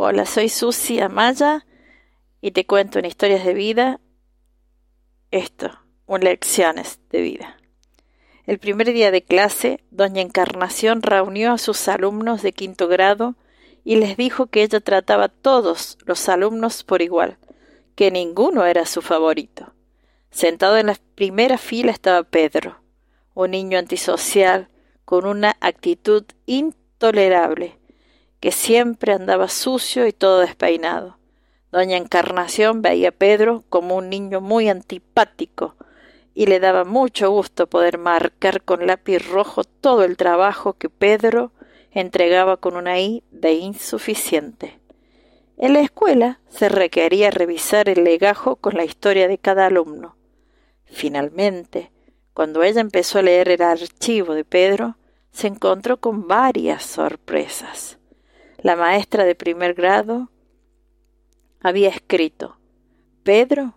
Hola, soy Susi Amaya y te cuento en historias de vida esto, un lecciones de vida. El primer día de clase, doña Encarnación reunió a sus alumnos de quinto grado y les dijo que ella trataba a todos los alumnos por igual, que ninguno era su favorito. Sentado en la primera fila estaba Pedro, un niño antisocial con una actitud intolerable que siempre andaba sucio y todo despeinado. Doña Encarnación veía a Pedro como un niño muy antipático y le daba mucho gusto poder marcar con lápiz rojo todo el trabajo que Pedro entregaba con una I de insuficiente. En la escuela se requería revisar el legajo con la historia de cada alumno. Finalmente, cuando ella empezó a leer el archivo de Pedro, se encontró con varias sorpresas. La maestra de primer grado había escrito Pedro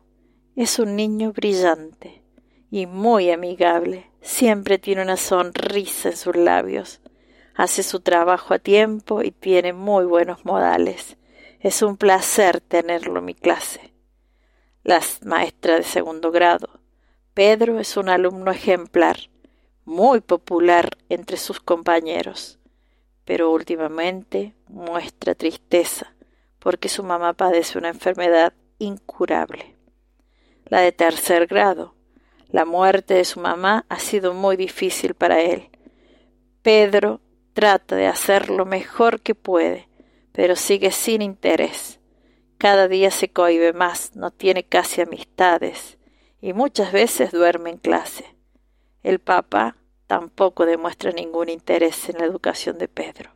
es un niño brillante y muy amigable. Siempre tiene una sonrisa en sus labios. Hace su trabajo a tiempo y tiene muy buenos modales. Es un placer tenerlo en mi clase. La maestra de segundo grado. Pedro es un alumno ejemplar, muy popular entre sus compañeros pero últimamente muestra tristeza porque su mamá padece una enfermedad incurable. La de tercer grado. La muerte de su mamá ha sido muy difícil para él. Pedro trata de hacer lo mejor que puede, pero sigue sin interés. Cada día se cohibe más, no tiene casi amistades y muchas veces duerme en clase. El papá tampoco demuestra ningún interés en la educación de Pedro.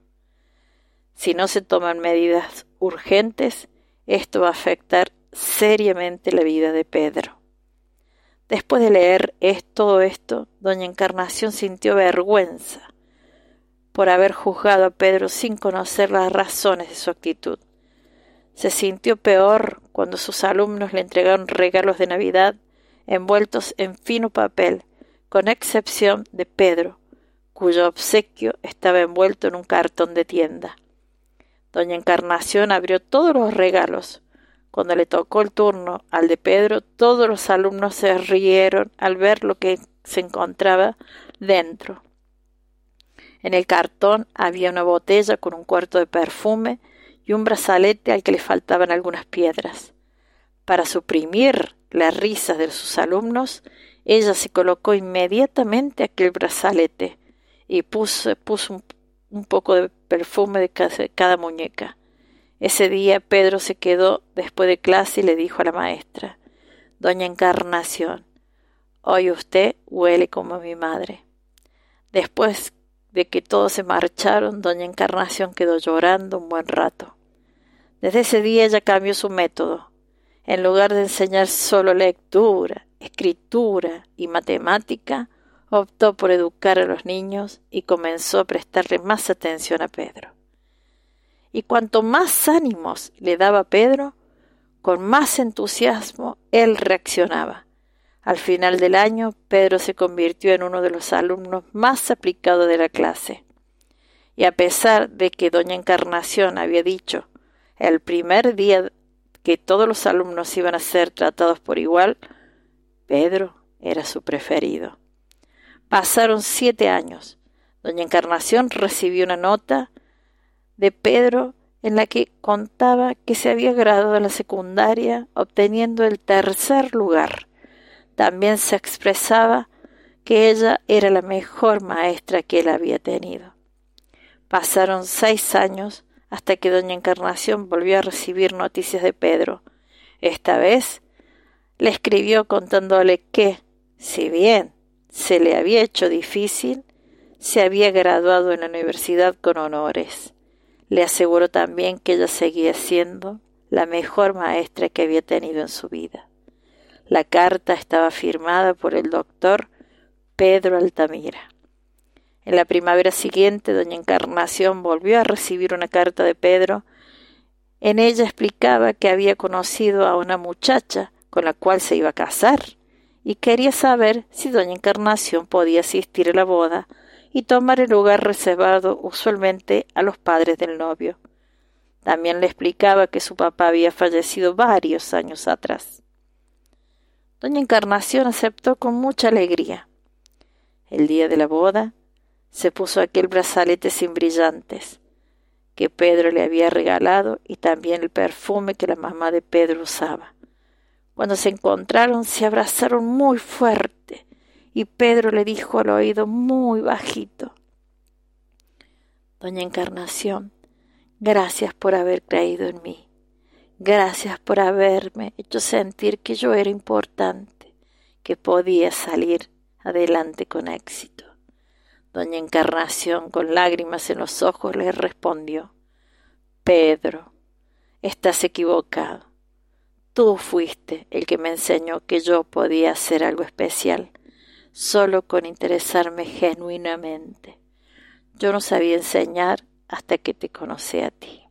Si no se toman medidas urgentes, esto va a afectar seriamente la vida de Pedro. Después de leer todo esto, doña Encarnación sintió vergüenza por haber juzgado a Pedro sin conocer las razones de su actitud. Se sintió peor cuando sus alumnos le entregaron regalos de Navidad envueltos en fino papel con excepción de Pedro, cuyo obsequio estaba envuelto en un cartón de tienda. Doña Encarnación abrió todos los regalos. Cuando le tocó el turno al de Pedro, todos los alumnos se rieron al ver lo que se encontraba dentro. En el cartón había una botella con un cuarto de perfume y un brazalete al que le faltaban algunas piedras. Para suprimir las risas de sus alumnos, ella se colocó inmediatamente aquel brazalete y puso, puso un, poco de perfume de cada, muñeca. Ese día Pedro se quedó después de clase y le dijo a la maestra Doña Encarnación, hoy usted huele como mi madre. Después de que todos se marcharon, doña Encarnación quedó llorando un buen rato. Desde ese día ella cambió su método. En lugar de enseñar solo lectura, escritura y matemática, optó por educar a los niños y comenzó a prestarle más atención a Pedro. Y cuanto más ánimos le daba Pedro, con más entusiasmo él reaccionaba. Al final del año, Pedro se convirtió en uno de los alumnos más aplicados de la clase. Y a pesar de que doña Encarnación había dicho el primer día que todos los alumnos iban a ser tratados por igual, Pedro era su preferido. Pasaron siete años. Doña Encarnación recibió una nota de Pedro en la que contaba que se había graduado en la secundaria obteniendo el tercer lugar. También se expresaba que ella era la mejor maestra que él había tenido. Pasaron seis años hasta que doña Encarnación volvió a recibir noticias de Pedro. Esta vez le escribió contándole que, si bien se le había hecho difícil, se había graduado en la universidad con honores. Le aseguró también que ella seguía siendo la mejor maestra que había tenido en su vida. La carta estaba firmada por el doctor Pedro Altamira. En la primavera siguiente, doña Encarnación volvió a recibir una carta de Pedro. En ella explicaba que había conocido a una muchacha con la cual se iba a casar y quería saber si doña Encarnación podía asistir a la boda y tomar el lugar reservado usualmente a los padres del novio. También le explicaba que su papá había fallecido varios años atrás. Doña Encarnación aceptó con mucha alegría. El día de la boda se puso aquel brazalete sin brillantes que Pedro le había regalado y también el perfume que la mamá de Pedro usaba. Cuando se encontraron se abrazaron muy fuerte y Pedro le dijo al oído muy bajito Doña Encarnación, gracias por haber creído en mí. Gracias por haberme hecho sentir que yo era importante, que podía salir adelante con éxito. Doña Encarnación, con lágrimas en los ojos, le respondió Pedro, estás equivocado. Tú fuiste el que me enseñó que yo podía hacer algo especial, solo con interesarme genuinamente. Yo no sabía enseñar hasta que te conocí a ti.